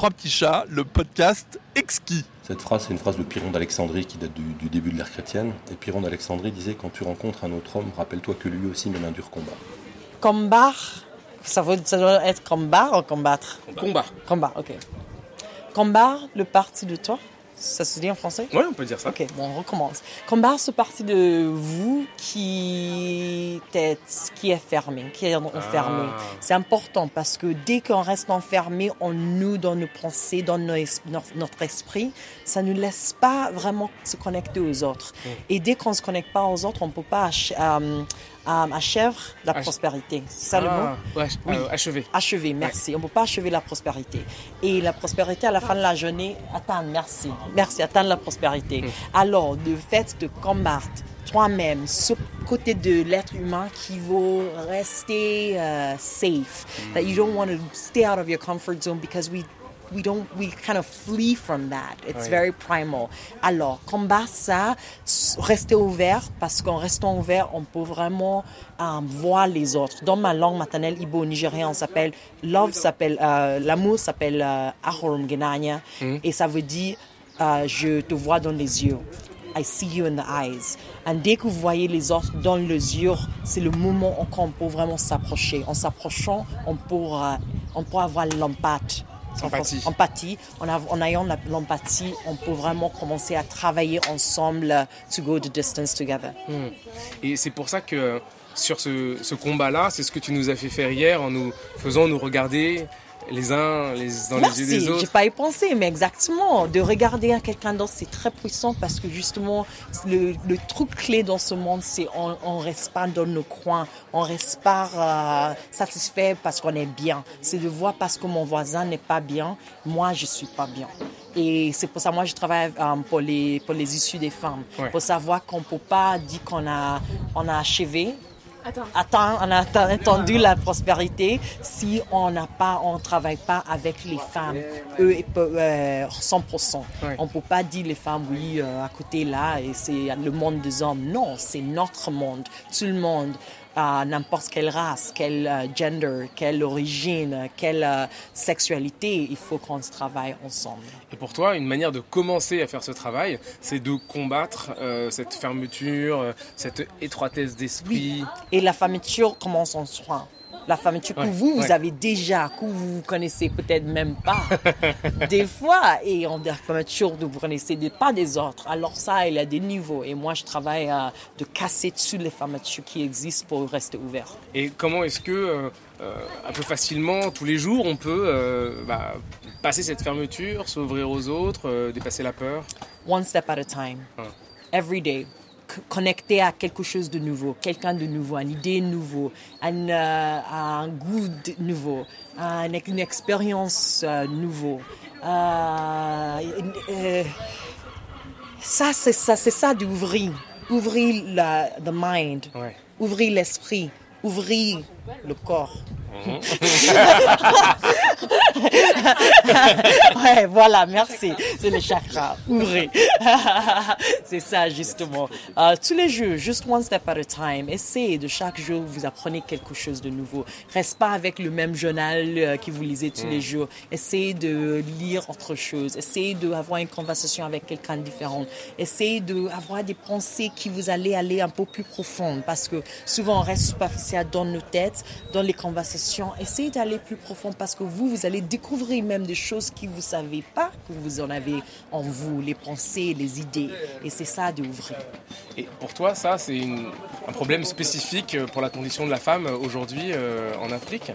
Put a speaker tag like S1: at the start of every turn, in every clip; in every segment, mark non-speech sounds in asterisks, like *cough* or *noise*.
S1: Trois petits chats, le podcast exquis.
S2: Cette phrase, c'est une phrase de Pyrrhon d'Alexandrie qui date du, début de l'ère chrétienne. Et Pyrrhon d'Alexandrie disait Quand tu rencontres un autre homme, rappelle-toi que lui aussi mène un dur combat.
S3: Combat ça, ça doit être combat ou combattre?
S4: Combat.
S3: Combat, ok. Combat, le parti de toi? Ça se dit en français?
S4: Oui, on peut dire ça.
S3: Ok, bon, on recommence. Combat ce parti de vous qui, est, qui est fermé, qui est enfermé. Ah. C'est important parce que dès qu'on reste enfermé en nous, dans nos pensées, dans notre esprit, ça ne nous laisse pas vraiment se connecter aux autres. Mm. Et dès qu'on ne se connecte pas aux autres, on ne peut pas euh, achève la prospérité. C'est ça le mot
S4: ah, oui. Euh, achever.
S3: Achever, merci. On ne peut pas achever la prospérité. Et la prospérité, à la fin de la journée, atteindre, merci. Merci, atteindre la prospérité. Hmm. Alors, le fait de combattre toi-même, ce côté de l'être humain qui veut rester uh, safe, that you don't want to stay out of your comfort zone because we we don't we kind of flee from that. It's very primal. Alors, combat ça, rester ouvert parce qu'en restant ouvert, on peut vraiment euh, voir les autres. Dans ma langue maternelle ibo-nigérien, on s'appelle love s'appelle euh, l'amour s'appelle euh, ahorum genanya hmm. et ça veut dire euh, je te vois dans les yeux. I see you in the eyes. Et dès que vous voyez les autres dans les yeux, c'est le moment où on peut vraiment s'approcher. En s'approchant, on peut avoir l'empathie
S4: Empathie.
S3: empathie. En, en ayant l'empathie, on peut vraiment commencer à travailler ensemble to go the distance together.
S4: Hmm. Et c'est pour ça que sur ce, ce combat-là, c'est ce que tu nous as fait faire hier en nous faisant nous regarder les uns les, dans les yeux des autres.
S3: J'ai pas y pensé, mais exactement. De regarder quelqu'un d'autre, c'est très puissant parce que justement, le, le, truc clé dans ce monde, c'est on, on reste pas dans nos coins, on reste pas euh, satisfait parce qu'on est bien. C'est de voir parce que mon voisin n'est pas bien, moi je suis pas bien. Et c'est pour ça, moi, je travaille euh, pour, les, pour les issues des femmes. Pour savoir qu'on ne peut pas dire qu'on a, on a achevé Attends. on a attendu la prospérité si on n'a pas, on travaille pas avec les femmes, eux, 100%. Euh, on peut pas dire les femmes, oui, euh, à côté là, et c'est le monde des hommes. Non, c'est notre monde. Tout le monde à n'importe quelle race, quel euh, gender, quelle origine, quelle euh, sexualité, il faut qu'on se travaille ensemble.
S4: Et pour toi, une manière de commencer à faire ce travail, c'est de combattre euh, cette fermeture, cette étroitesse d'esprit.
S3: Et la fermeture commence en soi la fermeture que vous, vous avez déjà, que vous connaissez peut-être même pas, *laughs* des fois, et on la fermeture que vous connaissez pas des autres. Alors ça, il y a des niveaux. Et moi, je travaille à de casser dessus les fermetures qui existent pour rester ouvert.
S4: Et comment est-ce que, euh, euh, un peu facilement, tous les jours, on peut euh, bah, passer cette fermeture, s'ouvrir aux autres, dépasser la peur?
S3: One step at a time. Every day connecté à quelque chose de nouveau, quelqu'un de nouveau, une idée nouveau, un, euh, un goût nouveau, une expérience euh, nouveau. Euh, ça, c'est ça, c'est ça d'ouvrir, ouvrir la the mind, ouvrir l'esprit, ouvrir le corps. Mhm. *laughs* *laughs* ouais, voilà, merci. C'est le chakra. Ouvrez. *laughs* c'est ça, justement. Euh, tous les jours, juste one step at a time. Essayez de chaque jour, vous apprenez quelque chose de nouveau. Reste pas avec le même journal euh, que vous lisez tous les mm. jours. Essayez de lire autre chose. Essayez d'avoir une conversation avec quelqu'un de différent. Essayez d'avoir des pensées qui vous allez aller un peu plus profondes parce que souvent on reste superficiel dans nos têtes, dans les conversations. Essayez d'aller plus profond parce que vous, vous allez découvrir même des choses que vous ne savez pas que vous en avez en vous, les pensées, les idées. Et c'est ça d'ouvrir.
S4: Et pour toi, ça, c'est un problème spécifique pour la condition de la femme aujourd'hui euh, en Afrique?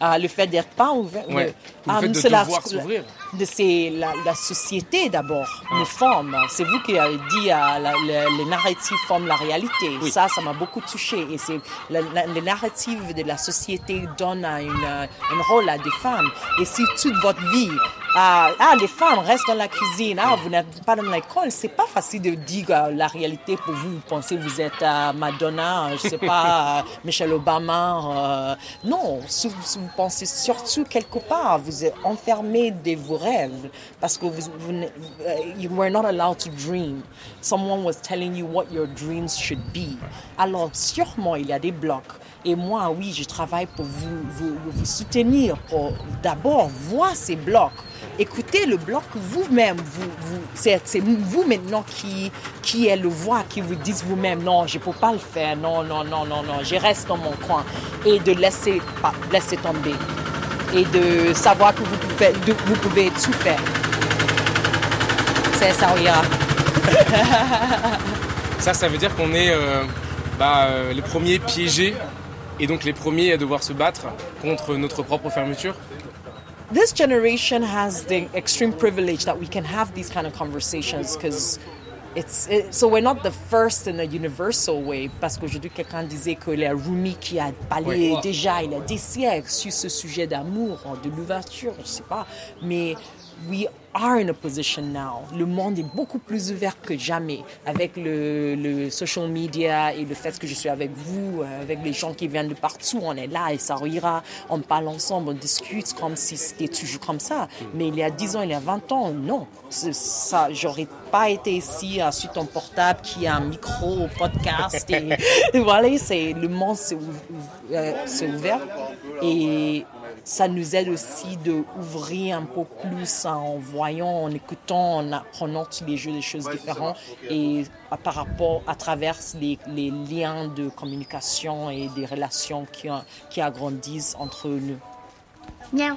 S3: Ah, le fait d'être pas ouvert.
S4: le, fait ah, de devoir s'ouvrir.
S3: C'est la, société d'abord, ah. nous forme. C'est vous qui avez dit euh, les narratifs forment la réalité. Ça, ça m'a beaucoup touché. Et c'est les narratifs de la société donnent un, un rôle à des femmes. Et si toute votre vie Ah, ah, les femmes restent dans la cuisine. Ah, vous n'êtes pas dans l'école. C'est pas facile de dire euh, la réalité pour vous. Vous pensez que vous êtes euh, Madonna, je sais pas, *laughs* euh, Michelle Obama. euh, non, si, vous- si vous pensez surtout quelque part, vous êtes enfermé de vos rêves parce que vous, vous euh, you were not allowed to dream. Someone was telling you what your dreams should be. Alors, sûrement, il y a des blocs. Et moi, oui, je travaille pour vous, soutenir, pour d'abord voir ces blocs. Écoutez le bloc vous-même. Vous, vous, c'est, vous maintenant qui, qui est le voix, qui vous dites vous-même, non, je ne peux pas le faire, non, non, non, non, non, je reste dans mon coin. Et de laisser, laisser tomber. Et de savoir que vous pouvez, vous pouvez tout faire. C'est ça, ira. *laughs*
S4: Ça, ça veut dire qu'on est euh, bah, euh, les premiers piégés et donc les premiers à devoir se battre contre notre propre fermeture.
S3: this generation has the extreme privilege that we can have these kind of conversations because it's it, so we're not the first in a universal way parce qu'aujourd'hui quelqu'un disait que les Rumi qui a parlé
S4: Ouais.
S3: déjà il y a des siècles sur ce sujet d'amour de l'ouverture je sais pas mais we are in a position now. Le monde est beaucoup plus ouvert que jamais avec le, le social media et le fait que je suis avec vous avec les gens qui viennent de partout. On est là et ça ira on parle ensemble on discute comme si c'était toujours comme ça. Mais il y a 10 ans il y a 20 ans non. Ça j'aurais pas été ici euh, sur ton portable qui a un micro podcast et, *laughs* voilà c'est le monde s'est euh, s'est ouvert. Et ça nous aide aussi de ouvrir un peu plus en voyant, en écoutant, en apprenant tous les jours des choses différentes et à- par rapport à travers les, les liens de communication et des relations qui, qui agrandissent entre nous.
S5: Miaou.